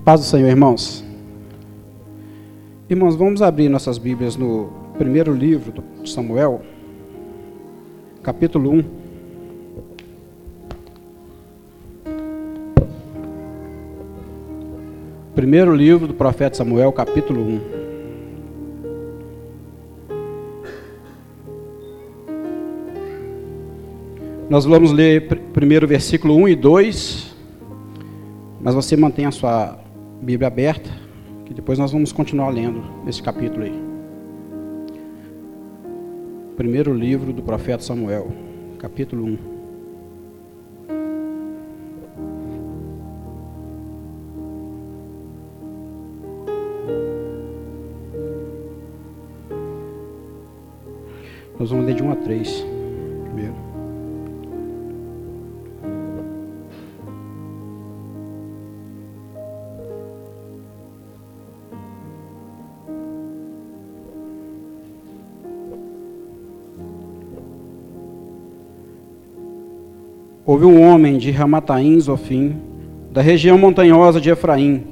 A paz do Senhor, irmãos. Irmãos, vamos abrir nossas Bíblias no primeiro livro de Samuel, capítulo 1. Primeiro livro do profeta Samuel, capítulo 1. Nós vamos ler primeiro versículo 1 e 2, mas você mantém a sua Bíblia aberta, que depois nós vamos continuar lendo esse capítulo aí. Primeiro livro do profeta Samuel, capítulo 1. Nós vamos ler de 1 a 3 Houve um homem de Ramataim, Zofim, da região montanhosa de Efraim,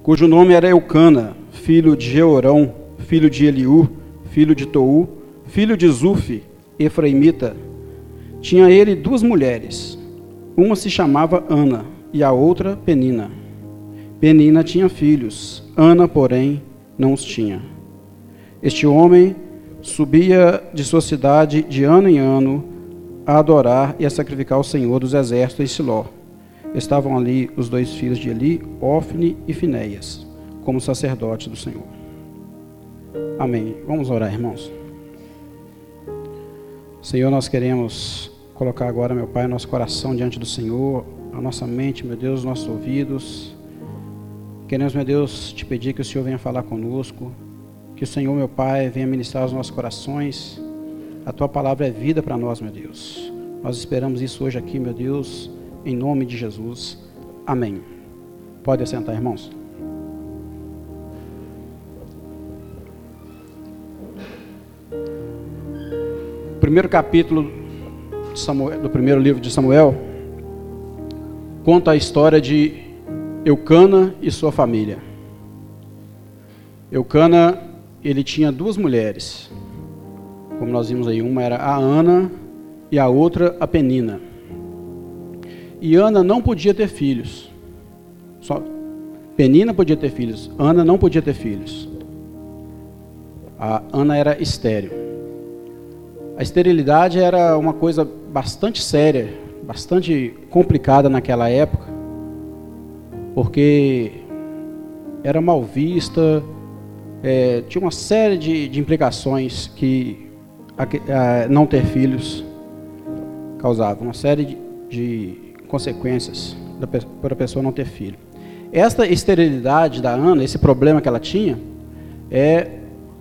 cujo nome era Eucana, filho de Jeorão, filho de Eliú, filho de Tou, filho de Zufi, Efraimita. Tinha ele duas mulheres. Uma se chamava Ana e a outra Penina. Penina tinha filhos, Ana, porém, não os tinha. Este homem subia de sua cidade de ano em ano a adorar e a sacrificar o Senhor dos exércitos em Siló. Estavam ali os dois filhos de Eli, Ofne e Finéias, como sacerdotes do Senhor. Amém. Vamos orar, irmãos. Senhor, nós queremos colocar agora, meu Pai, nosso coração diante do Senhor, a nossa mente, meu Deus, os nossos ouvidos. Queremos, meu Deus, te pedir que o Senhor venha falar conosco, que o Senhor, meu Pai, venha ministrar os nossos corações a tua palavra é vida para nós, meu Deus. Nós esperamos isso hoje aqui, meu Deus, em nome de Jesus. Amém. Pode assentar, irmãos. Primeiro capítulo Samuel, do primeiro livro de Samuel conta a história de Eucana e sua família. Eucana, ele tinha duas mulheres como nós vimos aí, uma era a Ana e a outra a Penina. E Ana não podia ter filhos. Só Penina podia ter filhos, Ana não podia ter filhos. A Ana era estéril. A esterilidade era uma coisa bastante séria, bastante complicada naquela época, porque era mal vista, é, tinha uma série de, de implicações que não ter filhos causava uma série de, de consequências para a pessoa não ter filho. Esta esterilidade da Ana, esse problema que ela tinha, é,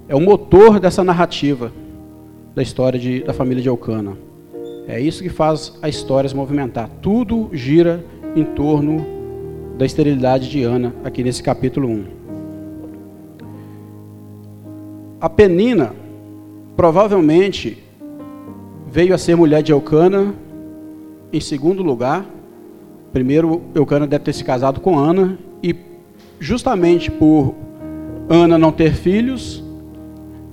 é o motor dessa narrativa da história de, da família de Eucana. É isso que faz a história se movimentar. Tudo gira em torno da esterilidade de Ana, aqui nesse capítulo 1. A Penina Provavelmente veio a ser mulher de Eucana em segundo lugar. Primeiro, Eucana deve ter se casado com Ana e justamente por Ana não ter filhos,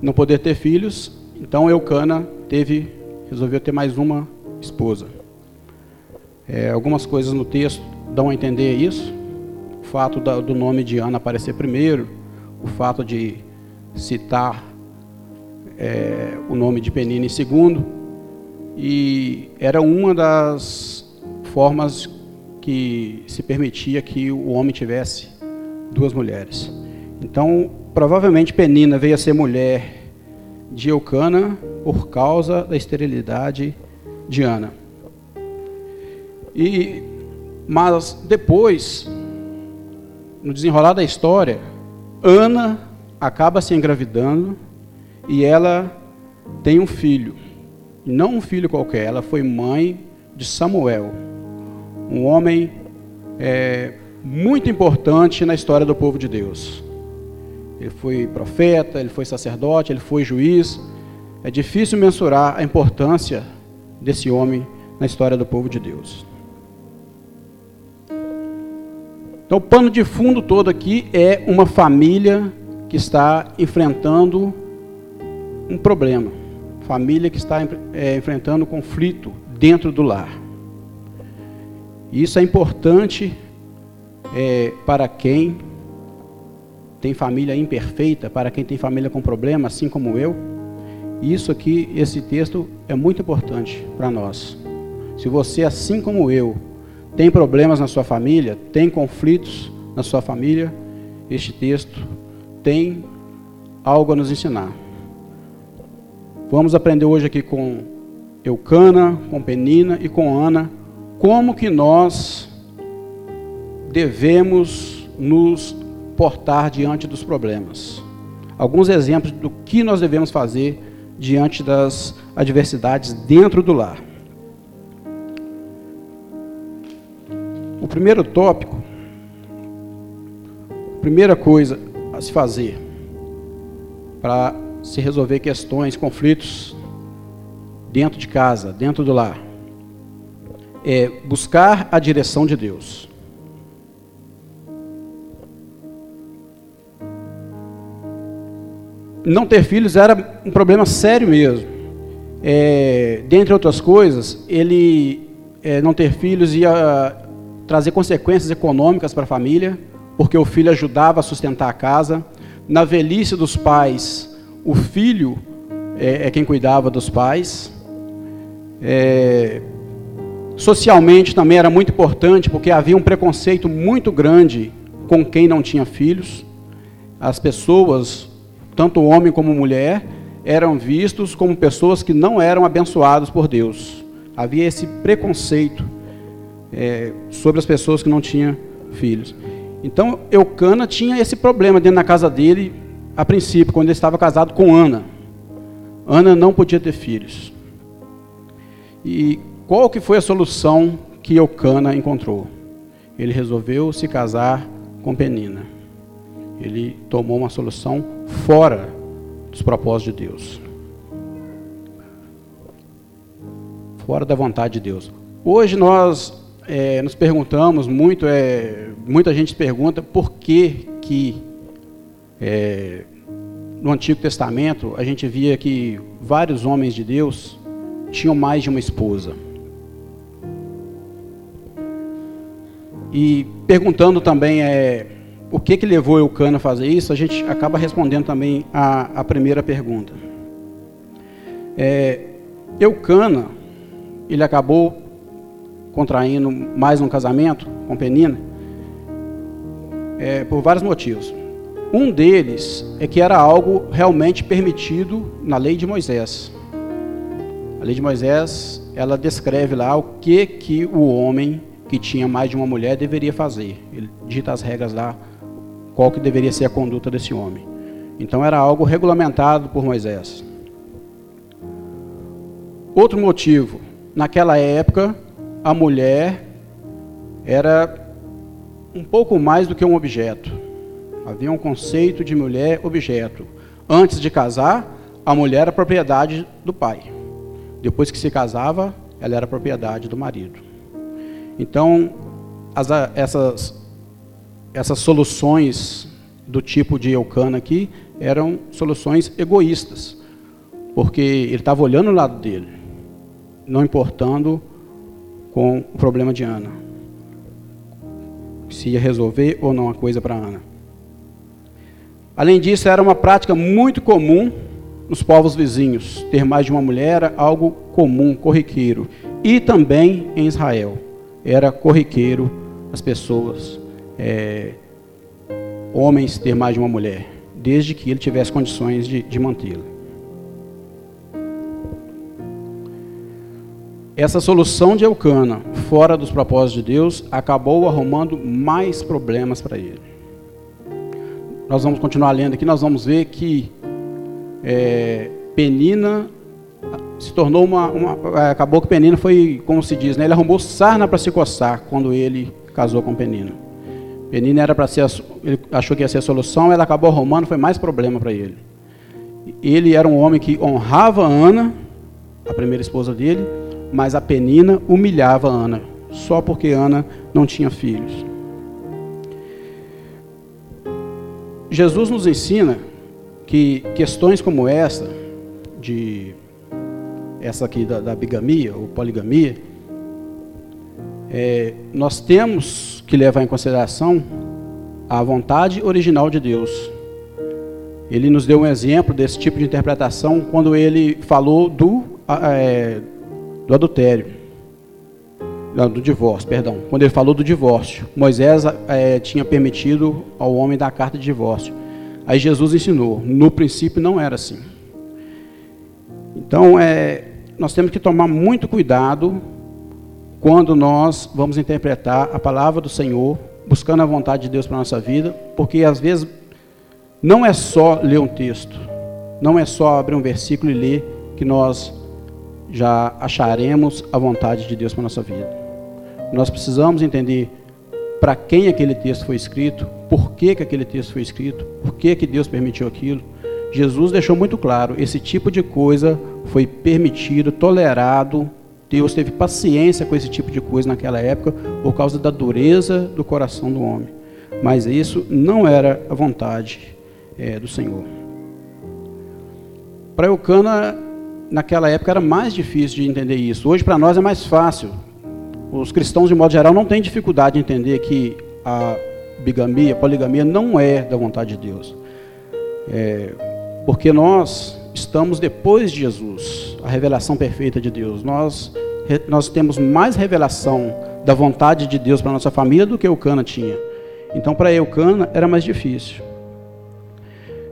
não poder ter filhos, então Eucana teve, resolveu ter mais uma esposa. É, algumas coisas no texto dão a entender isso. O fato da, do nome de Ana aparecer primeiro, o fato de citar é, o nome de Penina segundo, e era uma das formas que se permitia que o homem tivesse duas mulheres. Então, provavelmente Penina veio a ser mulher de Eucana por causa da esterilidade de Ana. E mas depois, no desenrolar da história, Ana acaba se engravidando e ela tem um filho. Não um filho qualquer, ela foi mãe de Samuel, um homem é, muito importante na história do povo de Deus. Ele foi profeta, ele foi sacerdote, ele foi juiz. É difícil mensurar a importância desse homem na história do povo de Deus. Então, o pano de fundo todo aqui é uma família que está enfrentando um problema. Família que está é, enfrentando conflito dentro do lar. Isso é importante é, para quem tem família imperfeita, para quem tem família com problema, assim como eu. Isso aqui, esse texto é muito importante para nós. Se você, assim como eu, tem problemas na sua família, tem conflitos na sua família, este texto tem algo a nos ensinar. Vamos aprender hoje aqui com Eucana, com Penina e com Ana, como que nós devemos nos portar diante dos problemas. Alguns exemplos do que nós devemos fazer diante das adversidades dentro do lar. O primeiro tópico, a primeira coisa a se fazer para se resolver questões, conflitos dentro de casa, dentro do lar, é buscar a direção de Deus. Não ter filhos era um problema sério mesmo. É, dentre outras coisas, ele é, não ter filhos ia trazer consequências econômicas para a família, porque o filho ajudava a sustentar a casa. Na velhice dos pais, o filho é, é quem cuidava dos pais. É, socialmente também era muito importante, porque havia um preconceito muito grande com quem não tinha filhos. As pessoas, tanto homem como mulher, eram vistos como pessoas que não eram abençoados por Deus. Havia esse preconceito é, sobre as pessoas que não tinham filhos. Então, Eucana tinha esse problema dentro da casa dele, a princípio, quando ele estava casado com Ana. Ana não podia ter filhos. E qual que foi a solução que Eucana encontrou? Ele resolveu se casar com Penina. Ele tomou uma solução fora dos propósitos de Deus. Fora da vontade de Deus. Hoje nós é, nos perguntamos muito, é, muita gente pergunta por que que é, no Antigo Testamento a gente via que vários homens de Deus tinham mais de uma esposa. E perguntando também é, o que que levou Eucana a fazer isso, a gente acaba respondendo também a, a primeira pergunta. É, Eucana, ele acabou contraindo mais um casamento com Penina, é, por vários motivos. Um deles é que era algo realmente permitido na lei de Moisés. A lei de Moisés, ela descreve lá o que que o homem que tinha mais de uma mulher deveria fazer. Ele dita as regras lá, qual que deveria ser a conduta desse homem. Então era algo regulamentado por Moisés. Outro motivo, naquela época a mulher era um pouco mais do que um objeto. Havia um conceito de mulher objeto. Antes de casar, a mulher era propriedade do pai. Depois que se casava, ela era propriedade do marido. Então, as, essas, essas soluções do tipo de Eucana aqui eram soluções egoístas, porque ele estava olhando o lado dele, não importando com o problema de Ana. Se ia resolver ou não a coisa para Ana. Além disso, era uma prática muito comum nos povos vizinhos. Ter mais de uma mulher era algo comum, corriqueiro. E também em Israel. Era corriqueiro as pessoas, é, homens, ter mais de uma mulher. Desde que ele tivesse condições de, de mantê-la. Essa solução de Eucana, fora dos propósitos de Deus, acabou arrumando mais problemas para ele. Nós vamos continuar lendo aqui, nós vamos ver que é, Penina se tornou uma, uma, é, Acabou que Penina foi, como se diz, né, ele arrumou sarna para se coçar quando ele casou com Penina. Penina era para ser, ele achou que ia ser a solução, ela acabou arrumando, foi mais problema para ele. Ele era um homem que honrava Ana, a primeira esposa dele, mas a Penina humilhava Ana, só porque Ana não tinha filhos. Jesus nos ensina que questões como essa, de essa aqui da, da bigamia ou poligamia, é, nós temos que levar em consideração a vontade original de Deus. Ele nos deu um exemplo desse tipo de interpretação quando ele falou do, é, do adultério, não, do divórcio, perdão. Quando ele falou do divórcio, Moisés é, tinha permitido ao homem dar a carta de divórcio. Aí Jesus ensinou, no princípio não era assim. Então, é, nós temos que tomar muito cuidado quando nós vamos interpretar a palavra do Senhor, buscando a vontade de Deus para a nossa vida, porque às vezes não é só ler um texto, não é só abrir um versículo e ler que nós já acharemos a vontade de Deus para a nossa vida. Nós precisamos entender para quem aquele texto foi escrito, por que, que aquele texto foi escrito, por que, que Deus permitiu aquilo. Jesus deixou muito claro: esse tipo de coisa foi permitido, tolerado. Deus teve paciência com esse tipo de coisa naquela época por causa da dureza do coração do homem. Mas isso não era a vontade é, do Senhor. Para Eucana, naquela época era mais difícil de entender isso. Hoje, para nós, é mais fácil. Os cristãos, de modo geral, não têm dificuldade de entender que a bigamia, a poligamia, não é da vontade de Deus. É, porque nós estamos depois de Jesus, a revelação perfeita de Deus. Nós, nós temos mais revelação da vontade de Deus para nossa família do que Eucana tinha. Então, para Eucana era mais difícil.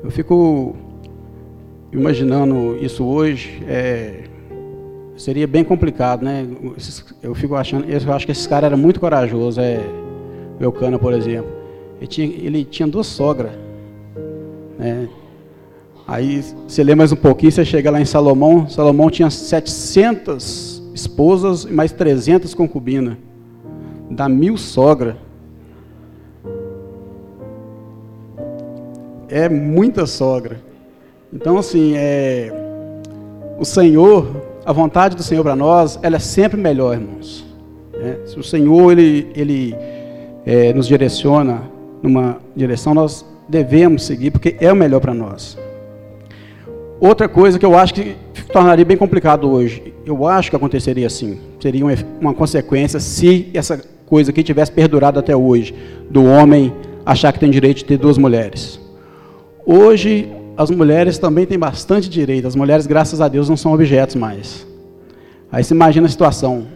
Eu fico imaginando isso hoje, é, seria bem complicado, né? Eu fico achando, eu acho que esse cara era muito corajoso, é, Eucana, por exemplo. Ele tinha, ele tinha duas sogras, né? Aí você lê mais um pouquinho, você chega lá em Salomão, Salomão tinha 700 esposas e mais 300 concubinas. Dá mil sogra. É muita sogra. Então, assim, é, o Senhor, a vontade do Senhor para nós, ela é sempre melhor, irmãos. É, se o Senhor, Ele, ele é, nos direciona numa direção, nós devemos seguir, porque é o melhor para nós. Outra coisa que eu acho que tornaria bem complicado hoje, eu acho que aconteceria assim, seria uma, uma consequência se essa coisa aqui tivesse perdurado até hoje, do homem achar que tem direito de ter duas mulheres. Hoje, as mulheres também têm bastante direito, as mulheres, graças a Deus, não são objetos mais. Aí você imagina a situação,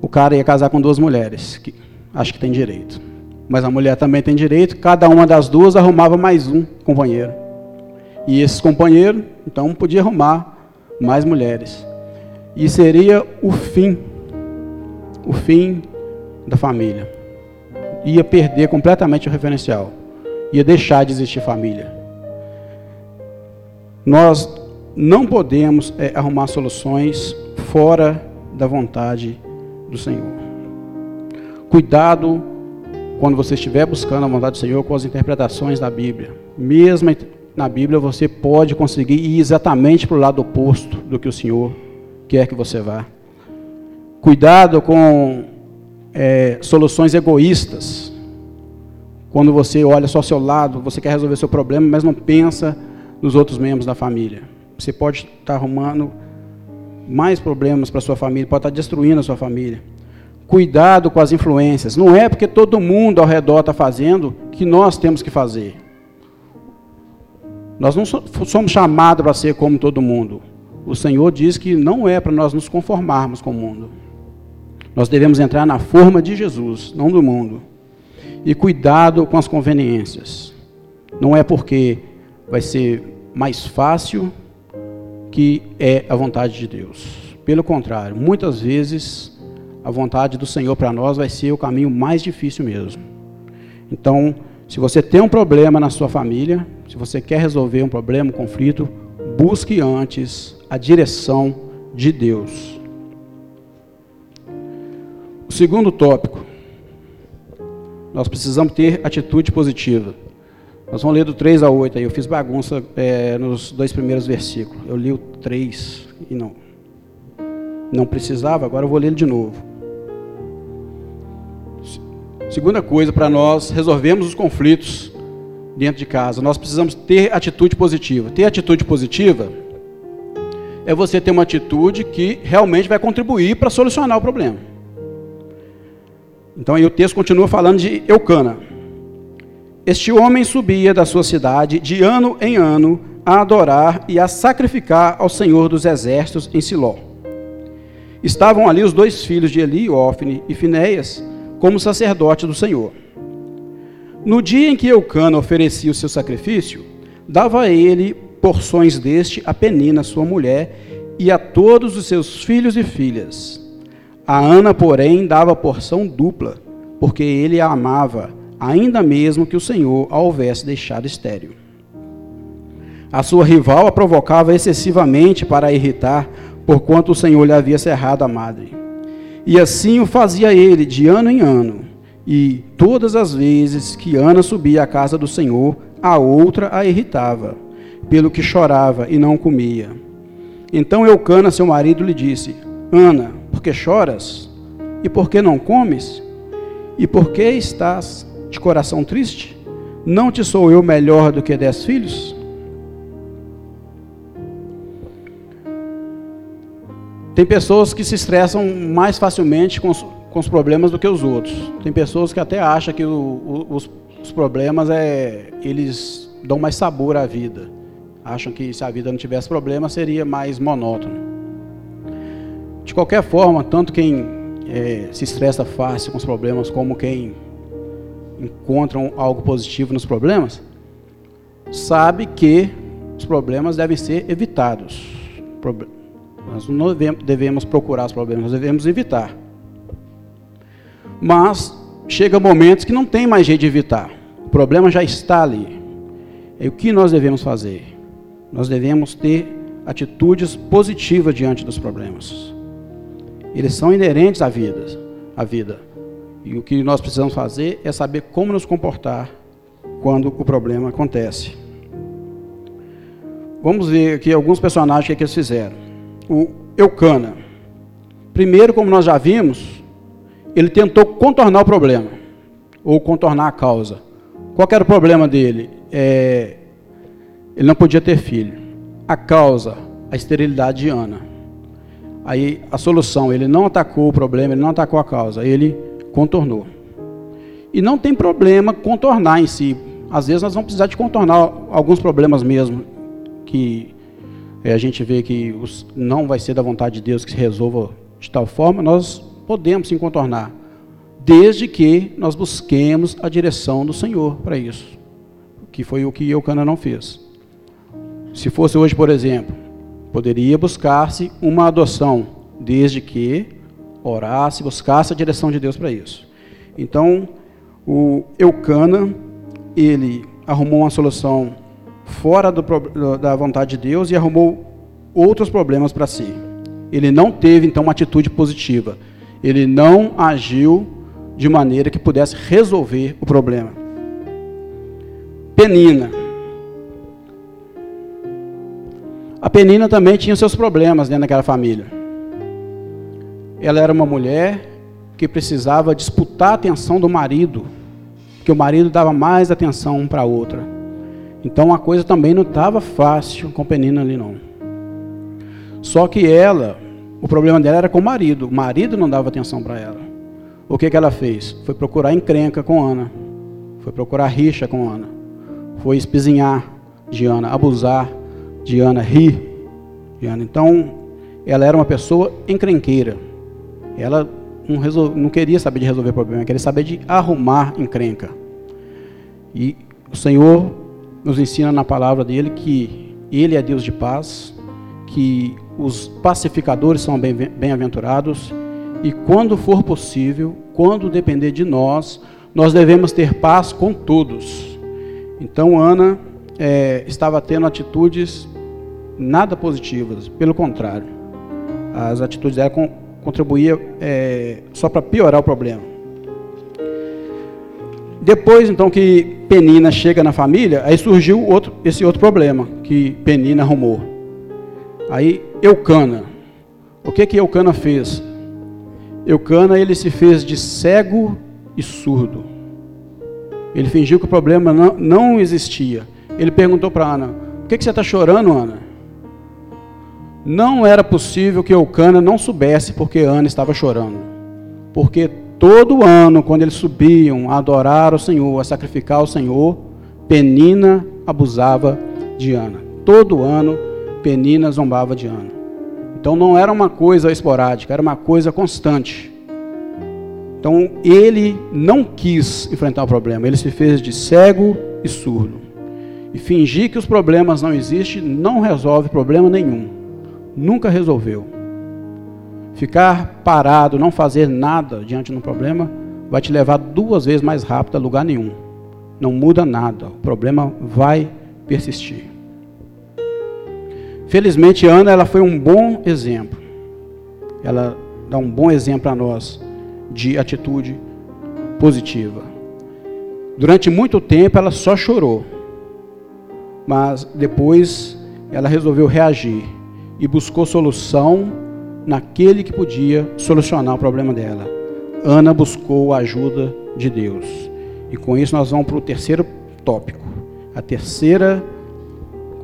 o cara ia casar com duas mulheres, que acho que tem direito. Mas a mulher também tem direito, cada uma das duas arrumava mais um companheiro. E esses companheiros, então, podia arrumar mais mulheres. E seria o fim, o fim da família. Ia perder completamente o referencial. Ia deixar de existir família. Nós não podemos é, arrumar soluções fora da vontade do Senhor. Cuidado quando você estiver buscando a vontade do Senhor com as interpretações da Bíblia. Mesmo na Bíblia você pode conseguir ir exatamente para o lado oposto do que o Senhor quer que você vá. Cuidado com é, soluções egoístas. Quando você olha só ao seu lado, você quer resolver seu problema, mas não pensa nos outros membros da família. Você pode estar arrumando mais problemas para sua família, pode estar destruindo a sua família. Cuidado com as influências. Não é porque todo mundo ao redor está fazendo que nós temos que fazer. Nós não somos chamados para ser como todo mundo. O Senhor diz que não é para nós nos conformarmos com o mundo. Nós devemos entrar na forma de Jesus, não do mundo. E cuidado com as conveniências. Não é porque vai ser mais fácil que é a vontade de Deus. Pelo contrário, muitas vezes a vontade do Senhor para nós vai ser o caminho mais difícil mesmo. Então, se você tem um problema na sua família, se você quer resolver um problema, um conflito, busque antes a direção de Deus. O segundo tópico, nós precisamos ter atitude positiva. Nós vamos ler do 3 ao 8 aí. Eu fiz bagunça é, nos dois primeiros versículos. Eu li o 3 e não. Não precisava, agora eu vou ler ele de novo. Segunda coisa, para nós resolvermos os conflitos dentro de casa. Nós precisamos ter atitude positiva. Ter atitude positiva é você ter uma atitude que realmente vai contribuir para solucionar o problema. Então aí o texto continua falando de Eucana. Este homem subia da sua cidade de ano em ano a adorar e a sacrificar ao Senhor dos exércitos em Siló. Estavam ali os dois filhos de Eli, Ofne e Finéias, como sacerdote do Senhor. No dia em que Eucana oferecia o seu sacrifício, dava a ele porções deste a Penina, sua mulher, e a todos os seus filhos e filhas. A Ana, porém, dava porção dupla, porque ele a amava, ainda mesmo que o Senhor a houvesse deixado estéril. A sua rival a provocava excessivamente para a irritar, porquanto o Senhor lhe havia cerrado a madre. E assim o fazia ele de ano em ano. E todas as vezes que Ana subia à casa do Senhor, a outra a irritava, pelo que chorava e não comia. Então Eucana, seu marido, lhe disse: Ana, por que choras? E por que não comes? E por que estás de coração triste? Não te sou eu melhor do que dez filhos? Tem pessoas que se estressam mais facilmente com os, com os problemas do que os outros. Tem pessoas que até acham que o, o, os, os problemas é eles dão mais sabor à vida. Acham que se a vida não tivesse problema seria mais monótono. De qualquer forma, tanto quem é, se estressa fácil com os problemas como quem encontra algo positivo nos problemas, sabe que os problemas devem ser evitados. Nós não devemos procurar os problemas, nós devemos evitar. Mas chega momentos que não tem mais jeito de evitar. O problema já está ali. E o que nós devemos fazer? Nós devemos ter atitudes positivas diante dos problemas. Eles são inerentes à vida, à vida. E o que nós precisamos fazer é saber como nos comportar quando o problema acontece. Vamos ver aqui alguns personagens que, é que eles fizeram o Eucana. Primeiro, como nós já vimos, ele tentou contornar o problema, ou contornar a causa. Qual era o problema dele? É, ele não podia ter filho. A causa, a esterilidade de Ana. Aí a solução, ele não atacou o problema, ele não atacou a causa, ele contornou. E não tem problema contornar em si. Às vezes nós vamos precisar de contornar alguns problemas mesmo que é, a gente vê que os, não vai ser da vontade de Deus que se resolva de tal forma, nós podemos sim contornar, desde que nós busquemos a direção do Senhor para isso, que foi o que Eucana não fez. Se fosse hoje, por exemplo, poderia buscar-se uma adoção, desde que orasse, buscasse a direção de Deus para isso. Então, o Eucana, ele arrumou uma solução fora do, da vontade de Deus e arrumou outros problemas para si. Ele não teve então uma atitude positiva. Ele não agiu de maneira que pudesse resolver o problema. Penina. A Penina também tinha seus problemas dentro daquela família. Ela era uma mulher que precisava disputar a atenção do marido, que o marido dava mais atenção um para a outra. Então a coisa também não estava fácil com Penina ali não. Só que ela, o problema dela era com o marido. O marido não dava atenção para ela. O que, que ela fez? Foi procurar encrenca com Ana. Foi procurar rixa com Ana. Foi espizinhar de Ana, abusar de Ana, rir de Ana. Então, ela era uma pessoa encrenqueira. Ela não, não queria saber de resolver problema, queria saber de arrumar encrenca. E o Senhor nos ensina na palavra dele que ele é Deus de paz, que os pacificadores são bem-aventurados e quando for possível, quando depender de nós, nós devemos ter paz com todos. Então Ana é, estava tendo atitudes nada positivas, pelo contrário, as atitudes dela contribuíam é, só para piorar o problema. Depois, então, que Penina chega na família, aí surgiu outro, esse outro problema que Penina arrumou. Aí, Eucana. O que que Eucana fez? Eucana, ele se fez de cego e surdo. Ele fingiu que o problema não, não existia. Ele perguntou para Ana: Por que, que você está chorando, Ana? Não era possível que Eucana não soubesse porque Ana estava chorando. Porque todo ano, quando eles subiam a adorar o Senhor, a sacrificar o Senhor, Penina abusava de Ana. Todo ano, Penina zombava de Ana. Então não era uma coisa esporádica, era uma coisa constante. Então ele não quis enfrentar o problema, ele se fez de cego e surdo. E fingir que os problemas não existem não resolve problema nenhum nunca resolveu. Ficar parado, não fazer nada diante de um problema, vai te levar duas vezes mais rápido a lugar nenhum. Não muda nada, o problema vai persistir. Felizmente, Ana ela foi um bom exemplo. Ela dá um bom exemplo a nós de atitude positiva. Durante muito tempo ela só chorou, mas depois ela resolveu reagir e buscou solução naquele que podia solucionar o problema dela. Ana buscou a ajuda de Deus. E com isso nós vamos para o terceiro tópico. A terceira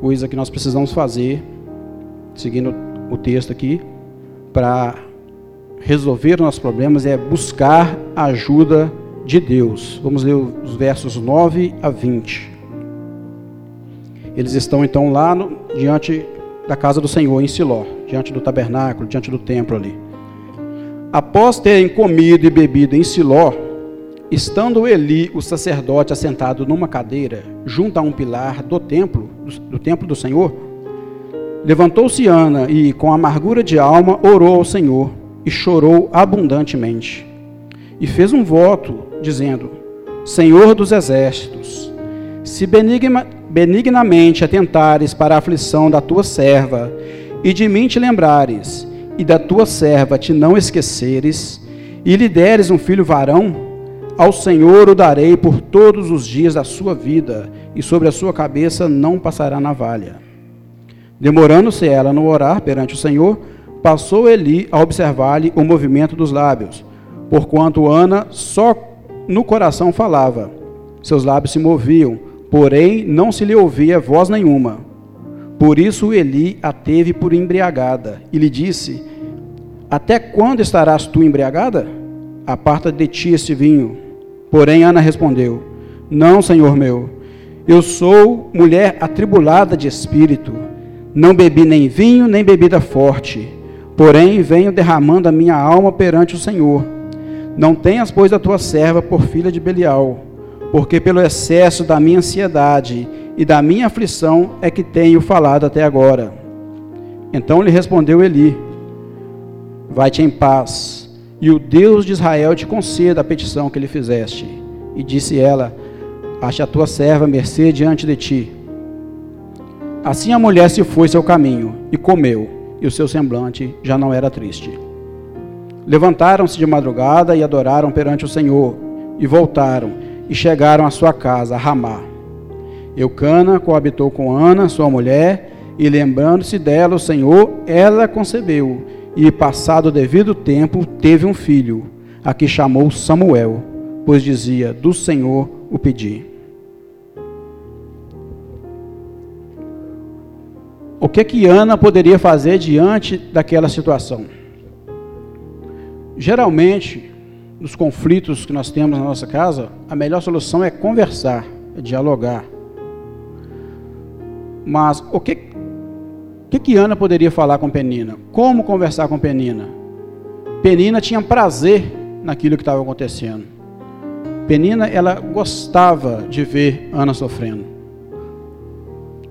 coisa que nós precisamos fazer, seguindo o texto aqui, para resolver os nossos problemas é buscar a ajuda de Deus. Vamos ler os versos 9 a 20. Eles estão então lá no, diante da casa do Senhor em Siló, diante do tabernáculo, diante do templo ali. Após terem comido e bebido em Siló, estando Eli, o sacerdote, assentado numa cadeira, junto a um pilar do templo, do templo do Senhor, levantou-se Ana e, com amargura de alma, orou ao Senhor e chorou abundantemente. E fez um voto, dizendo: Senhor dos exércitos, se benigna, benignamente atentares para a aflição da tua serva, e de mim te lembrares, e da tua serva te não esqueceres, e lhe deres um filho varão, ao Senhor o darei por todos os dias da sua vida, e sobre a sua cabeça não passará navalha. Demorando-se ela no orar perante o Senhor, passou Eli a observar-lhe o movimento dos lábios, porquanto Ana só no coração falava, seus lábios se moviam, porém não se lhe ouvia voz nenhuma. Por isso Eli a teve por embriagada e lhe disse: Até quando estarás tu embriagada? Aparta de ti este vinho. Porém Ana respondeu: Não, senhor meu, eu sou mulher atribulada de espírito. Não bebi nem vinho, nem bebida forte. Porém venho derramando a minha alma perante o Senhor. Não tenhas, pois, a tua serva por filha de Belial porque pelo excesso da minha ansiedade e da minha aflição é que tenho falado até agora. Então lhe respondeu Eli: Vai-te em paz, e o Deus de Israel te conceda a petição que lhe fizeste. E disse ela: Ache a tua serva mercê diante de ti. Assim a mulher se foi seu caminho e comeu, e o seu semblante já não era triste. Levantaram-se de madrugada e adoraram perante o Senhor, e voltaram e chegaram à sua casa, a Ramá. Eucana coabitou com Ana, sua mulher, e lembrando-se dela, o Senhor, ela concebeu, e passado o devido tempo, teve um filho, a que chamou Samuel, pois dizia: Do Senhor o pedi. O que que Ana poderia fazer diante daquela situação? Geralmente, nos conflitos que nós temos na nossa casa, a melhor solução é conversar, é dialogar. Mas o que, que, que Ana poderia falar com Penina? Como conversar com Penina? Penina tinha prazer naquilo que estava acontecendo. Penina, ela gostava de ver Ana sofrendo.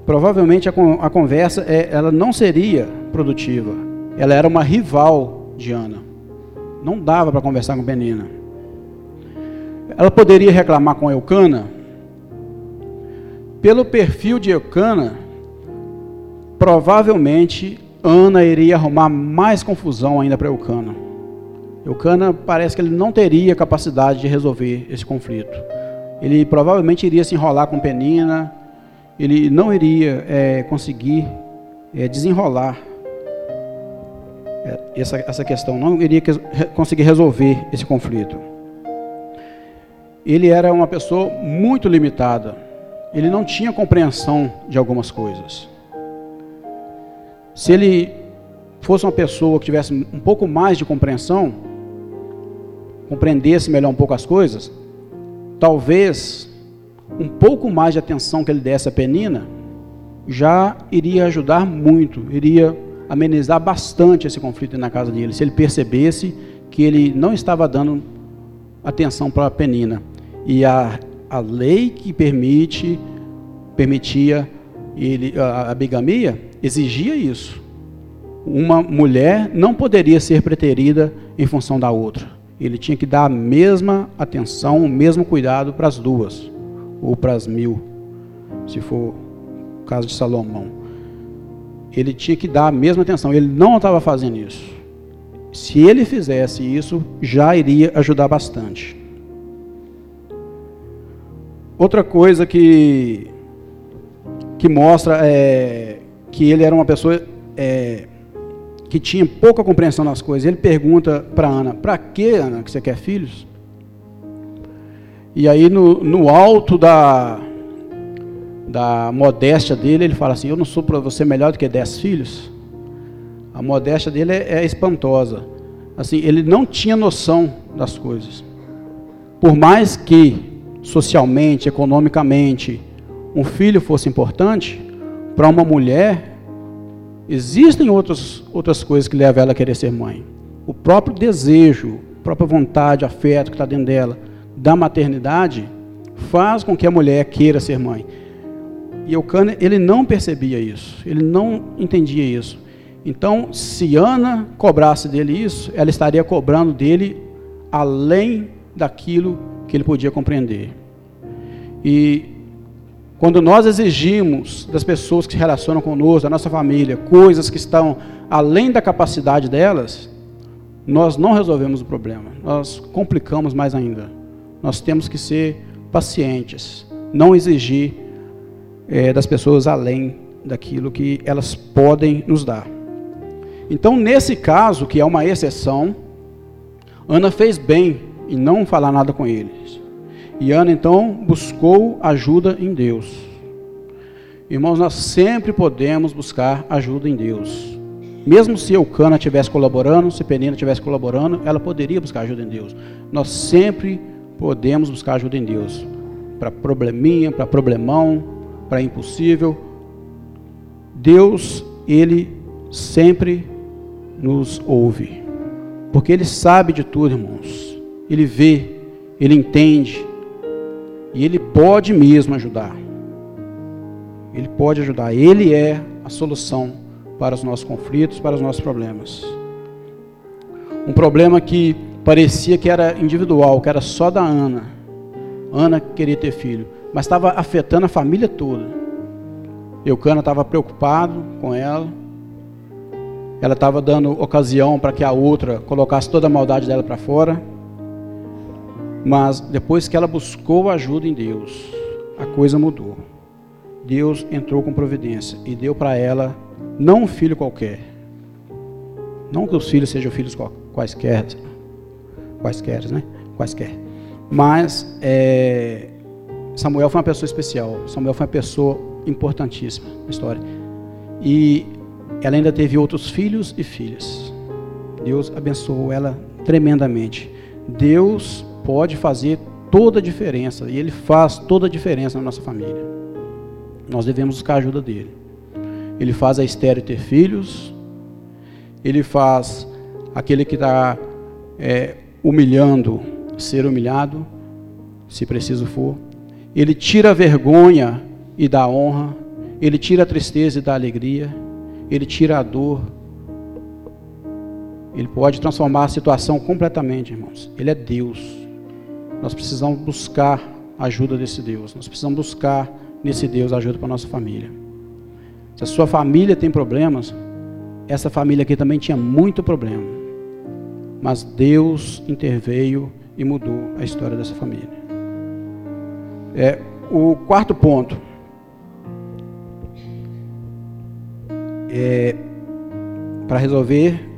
Provavelmente a, a conversa é, ela não seria produtiva. Ela era uma rival de Ana. Não dava para conversar com Penina. Ela poderia reclamar com Eucana. Pelo perfil de Eucana, provavelmente Ana iria arrumar mais confusão ainda para Eucana. Eucana parece que ele não teria capacidade de resolver esse conflito. Ele provavelmente iria se enrolar com Penina, ele não iria é, conseguir é, desenrolar essa, essa questão, não iria conseguir resolver esse conflito. ele era uma pessoa muito limitada. Ele não tinha compreensão de algumas coisas. Se ele fosse uma pessoa que tivesse um pouco mais de compreensão, compreendesse melhor um pouco as coisas, talvez um pouco mais de atenção que ele desse à Penina já iria ajudar muito, iria amenizar bastante esse conflito na casa dele, se ele percebesse que ele não estava dando atenção para a Penina. E a, a lei que permite, permitia ele, a, a bigamia exigia isso. Uma mulher não poderia ser preterida em função da outra. Ele tinha que dar a mesma atenção, o mesmo cuidado para as duas, ou para as mil, se for o caso de Salomão. Ele tinha que dar a mesma atenção. Ele não estava fazendo isso. Se ele fizesse isso, já iria ajudar bastante. Outra coisa que, que mostra é que ele era uma pessoa é, que tinha pouca compreensão das coisas. Ele pergunta para Ana: Para que, Ana, que você quer filhos? E aí, no, no alto da, da modéstia dele, ele fala assim: Eu não sou para você melhor do que dez filhos. A modéstia dele é, é espantosa. Assim, ele não tinha noção das coisas. Por mais que socialmente, economicamente, um filho fosse importante, para uma mulher, existem outras, outras coisas que levam ela a querer ser mãe. O próprio desejo, a própria vontade, afeto que está dentro dela, da maternidade, faz com que a mulher queira ser mãe. E Eucana, ele não percebia isso, ele não entendia isso. Então, se Ana cobrasse dele isso, ela estaria cobrando dele além daquilo que ele podia compreender. E quando nós exigimos das pessoas que se relacionam conosco, da nossa família, coisas que estão além da capacidade delas, nós não resolvemos o problema, nós complicamos mais ainda. Nós temos que ser pacientes, não exigir é, das pessoas além daquilo que elas podem nos dar. Então, nesse caso, que é uma exceção, Ana fez bem em não falar nada com eles. E Ana então buscou ajuda em Deus. Irmãos, nós sempre podemos buscar ajuda em Deus. Mesmo se Eucana estivesse colaborando, se Penina estivesse colaborando, ela poderia buscar ajuda em Deus. Nós sempre podemos buscar ajuda em Deus. Para probleminha, para problemão, para impossível. Deus, Ele sempre nos ouve. Porque Ele sabe de tudo, irmãos. Ele vê, Ele entende. E Ele pode mesmo ajudar. Ele pode ajudar. Ele é a solução para os nossos conflitos, para os nossos problemas. Um problema que parecia que era individual, que era só da Ana. Ana queria ter filho, mas estava afetando a família toda. Eucana estava preocupado com ela ela estava dando ocasião para que a outra colocasse toda a maldade dela para fora. Mas depois que ela buscou ajuda em Deus, a coisa mudou. Deus entrou com providência e deu para ela não um filho qualquer. Não que os filhos sejam filhos quaisquer, quaisquer, né? Quaisquer. Mas é, Samuel foi uma pessoa especial. Samuel foi uma pessoa importantíssima na história. E ela ainda teve outros filhos e filhas. Deus abençoou ela tremendamente. Deus pode fazer toda a diferença e Ele faz toda a diferença na nossa família. Nós devemos buscar a ajuda dele. Ele faz a estéreo ter filhos. Ele faz aquele que está é, humilhando ser humilhado, se preciso for. Ele tira a vergonha e dá honra. Ele tira a tristeza e dá alegria. Ele tira a dor. Ele pode transformar a situação completamente, irmãos. Ele é Deus. Nós precisamos buscar a ajuda desse Deus. Nós precisamos buscar nesse Deus ajuda para a nossa família. Se a sua família tem problemas, essa família aqui também tinha muito problema. Mas Deus interveio e mudou a história dessa família. É, o quarto ponto é, para resolver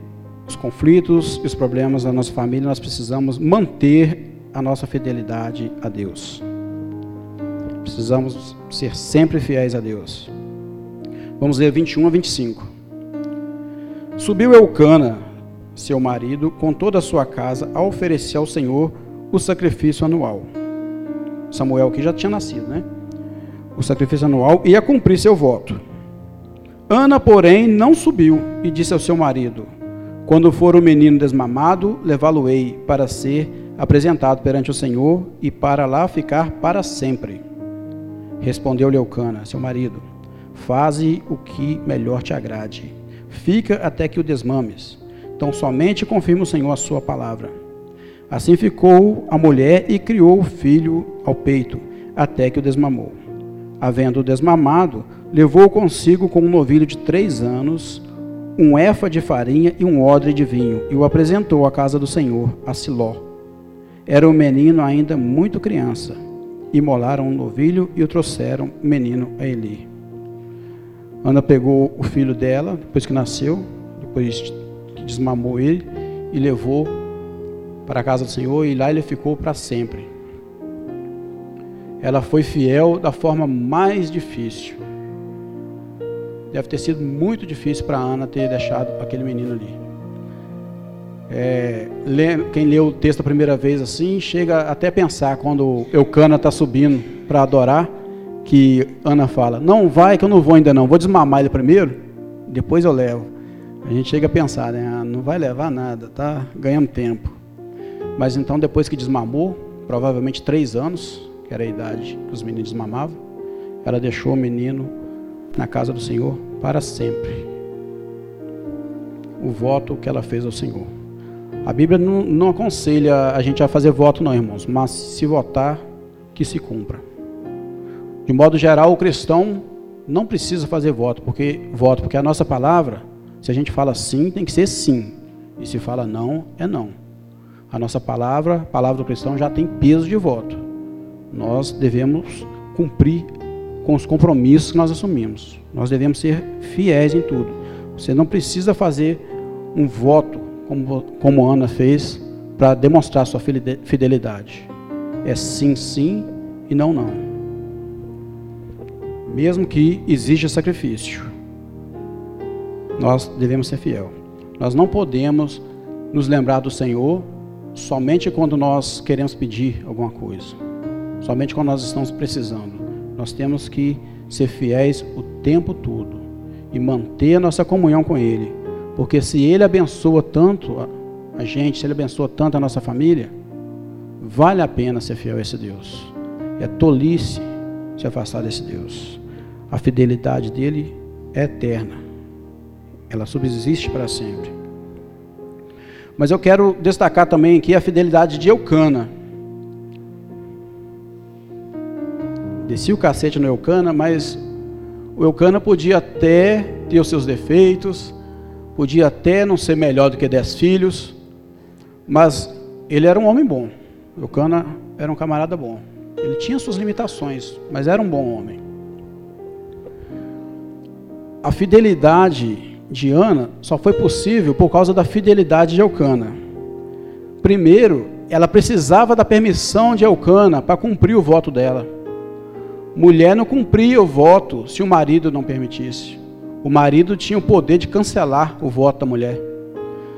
os conflitos e os problemas da nossa família, nós precisamos manter a nossa fidelidade a Deus. Precisamos ser sempre fiéis a Deus. Vamos ler 21 a 25. Subiu Eucana, seu marido, com toda a sua casa, a oferecer ao Senhor o sacrifício anual. Samuel que já tinha nascido, né? O sacrifício anual e a cumprir seu voto. Ana, porém, não subiu e disse ao seu marido: Quando for o menino desmamado, levá-lo-ei para ser apresentado perante o Senhor e para lá ficar para sempre. Respondeu-lhe Eucana, seu marido: Faze o que melhor te agrade. Fica até que o desmames. Então somente confirma o Senhor a sua palavra. Assim ficou a mulher e criou o filho ao peito, até que o desmamou. Havendo desmamado, levou consigo com um novilho de três anos, um efa de farinha e um odre de vinho, e o apresentou à casa do Senhor, a Siló. Era o menino ainda muito criança. Imolaram um novilho e o trouxeram o menino a Eli. Ana pegou o filho dela, depois que nasceu, depois que desmamou ele, e levou para a casa do Senhor, e lá ele ficou para sempre. Ela foi fiel da forma mais difícil. Deve ter sido muito difícil para Ana ter deixado aquele menino ali. É, quem leu o texto a primeira vez assim, chega até pensar quando Eucana está subindo para adorar, que Ana fala: Não vai, que eu não vou ainda não, vou desmamar ele primeiro, depois eu levo. A gente chega a pensar, né? Ah, não vai levar nada, tá ganhando tempo. Mas então, depois que desmamou, provavelmente três anos, que era a idade que os meninos mamavam, ela deixou o menino na casa do Senhor para sempre. O voto que ela fez ao Senhor. A Bíblia não, não aconselha a gente a fazer voto, não, irmãos, mas se votar, que se cumpra. De modo geral, o cristão não precisa fazer voto, porque voto, porque a nossa palavra, se a gente fala sim, tem que ser sim, e se fala não, é não. A nossa palavra, a palavra do cristão já tem peso de voto. Nós devemos cumprir com os compromissos que nós assumimos. Nós devemos ser fiéis em tudo. Você não precisa fazer um voto como, como Ana fez para demonstrar sua fidelidade. É sim, sim e não, não mesmo que exija sacrifício. Nós devemos ser fiel. Nós não podemos nos lembrar do Senhor somente quando nós queremos pedir alguma coisa, somente quando nós estamos precisando. Nós temos que ser fiéis o tempo todo e manter a nossa comunhão com Ele, porque se Ele abençoa tanto a gente, se Ele abençoa tanto a nossa família, vale a pena ser fiel a esse Deus. É tolice se afastar desse Deus a fidelidade dele é eterna. Ela subsiste para sempre. Mas eu quero destacar também aqui a fidelidade de Eucana. Desci o cacete no Eucana, mas o Eucana podia até ter os seus defeitos, podia até não ser melhor do que dez filhos, mas ele era um homem bom. Eucana era um camarada bom. Ele tinha suas limitações, mas era um bom homem a fidelidade de Ana só foi possível por causa da fidelidade de Eucana. Primeiro, ela precisava da permissão de Eucana para cumprir o voto dela. Mulher não cumpria o voto se o marido não permitisse. O marido tinha o poder de cancelar o voto da mulher.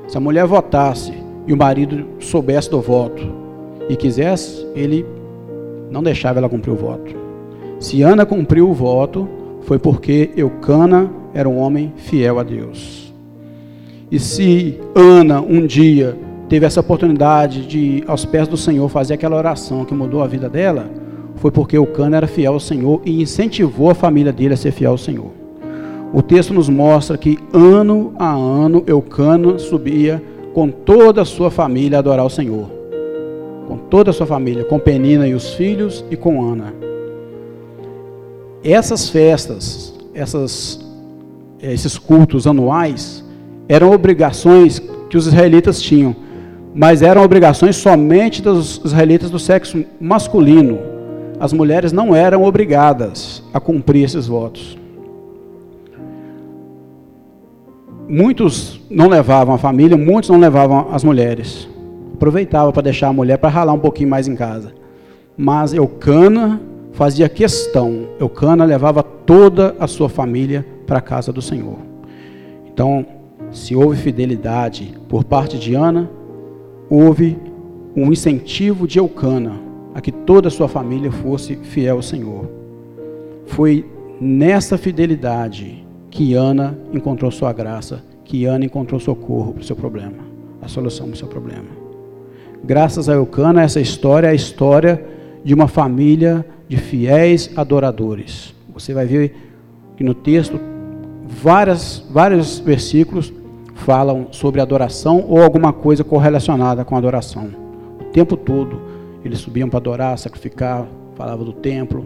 Se a mulher votasse e o marido soubesse do voto e quisesse, ele não deixava ela cumprir o voto. Se Ana cumpriu o voto, foi porque Eucana era um homem fiel a Deus. E se Ana um dia teve essa oportunidade de, aos pés do Senhor, fazer aquela oração que mudou a vida dela, foi porque Eucana era fiel ao Senhor e incentivou a família dele a ser fiel ao Senhor. O texto nos mostra que ano a ano Eucana subia com toda a sua família a adorar o Senhor. Com toda a sua família, com Penina e os filhos e com Ana. Essas festas, essas, eh, esses cultos anuais, eram obrigações que os israelitas tinham, mas eram obrigações somente dos israelitas do sexo masculino. As mulheres não eram obrigadas a cumprir esses votos. Muitos não levavam a família, muitos não levavam as mulheres. aproveitava para deixar a mulher para ralar um pouquinho mais em casa. Mas Eucana fazia questão, Eucana levava toda a sua família para a casa do Senhor. Então, se houve fidelidade por parte de Ana, houve um incentivo de Eucana a que toda a sua família fosse fiel ao Senhor. Foi nessa fidelidade que Ana encontrou sua graça, que Ana encontrou socorro para o seu problema, a solução para o seu problema. Graças a Eucana, essa história é a história de uma família de fiéis adoradores. Você vai ver que no texto várias, vários versículos falam sobre adoração ou alguma coisa correlacionada com adoração. O tempo todo eles subiam para adorar, sacrificar, falavam do templo,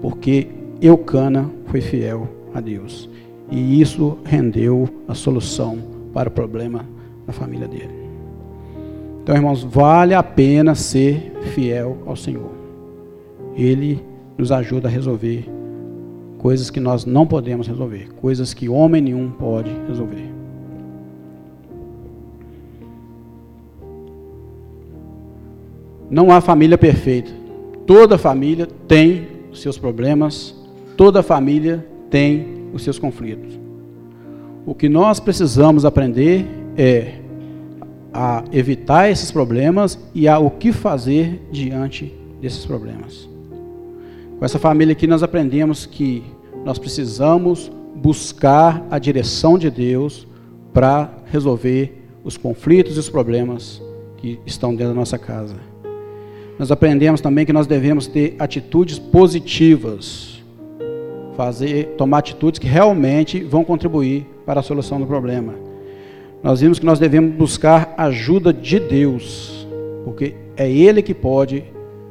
porque Eucana foi fiel a Deus. E isso rendeu a solução para o problema da família dele. Então, irmãos, vale a pena ser fiel ao Senhor. Ele nos ajuda a resolver coisas que nós não podemos resolver, coisas que homem nenhum pode resolver. Não há família perfeita. Toda família tem os seus problemas, toda família tem os seus conflitos. O que nós precisamos aprender é a evitar esses problemas e a o que fazer diante desses problemas. Com essa família aqui nós aprendemos que nós precisamos buscar a direção de Deus para resolver os conflitos e os problemas que estão dentro da nossa casa. Nós aprendemos também que nós devemos ter atitudes positivas, fazer, tomar atitudes que realmente vão contribuir para a solução do problema. Nós vimos que nós devemos buscar ajuda de Deus, porque é Ele que pode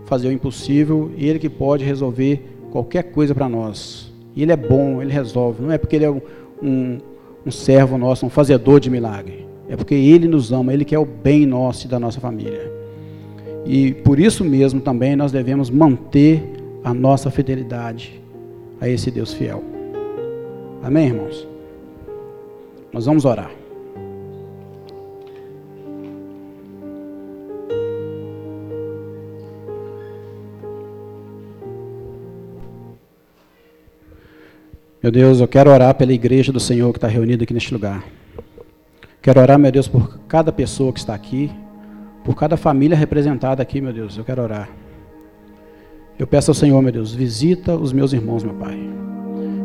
fazer o impossível, Ele que pode resolver qualquer coisa para nós. E Ele é bom, Ele resolve. Não é porque Ele é um, um servo nosso, um fazedor de milagre. É porque Ele nos ama, Ele quer o bem nosso e da nossa família. E por isso mesmo também nós devemos manter a nossa fidelidade a esse Deus fiel. Amém, irmãos? Nós vamos orar. Meu Deus, eu quero orar pela igreja do Senhor que está reunida aqui neste lugar. Quero orar, meu Deus, por cada pessoa que está aqui, por cada família representada aqui, meu Deus, eu quero orar. Eu peço ao Senhor, meu Deus, visita os meus irmãos, meu Pai.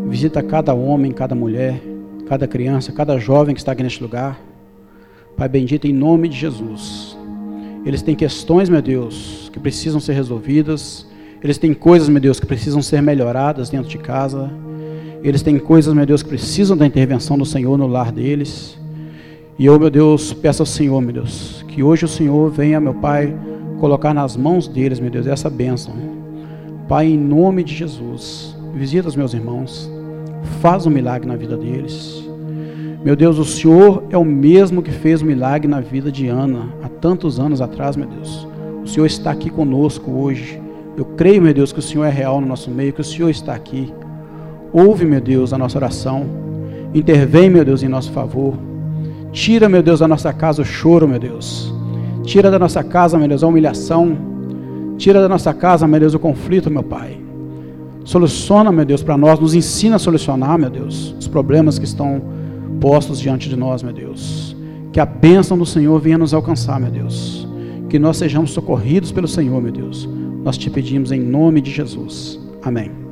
Visita cada homem, cada mulher, cada criança, cada jovem que está aqui neste lugar. Pai bendito, em nome de Jesus. Eles têm questões, meu Deus, que precisam ser resolvidas. Eles têm coisas, meu Deus, que precisam ser melhoradas dentro de casa. Eles têm coisas, meu Deus, que precisam da intervenção do Senhor no lar deles. E eu, meu Deus, peço ao Senhor, meu Deus, que hoje o Senhor venha, meu Pai, colocar nas mãos deles, meu Deus, essa bênção. Pai, em nome de Jesus, visita os meus irmãos, faz um milagre na vida deles. Meu Deus, o Senhor é o mesmo que fez o milagre na vida de Ana há tantos anos atrás, meu Deus. O Senhor está aqui conosco hoje. Eu creio, meu Deus, que o Senhor é real no nosso meio, que o Senhor está aqui. Ouve, meu Deus, a nossa oração. Intervém, meu Deus, em nosso favor. Tira, meu Deus, da nossa casa o choro, meu Deus. Tira da nossa casa, meu Deus, a humilhação. Tira da nossa casa, meu Deus, o conflito, meu Pai. Soluciona, meu Deus, para nós. Nos ensina a solucionar, meu Deus, os problemas que estão postos diante de nós, meu Deus. Que a bênção do Senhor venha nos alcançar, meu Deus. Que nós sejamos socorridos pelo Senhor, meu Deus. Nós te pedimos em nome de Jesus. Amém.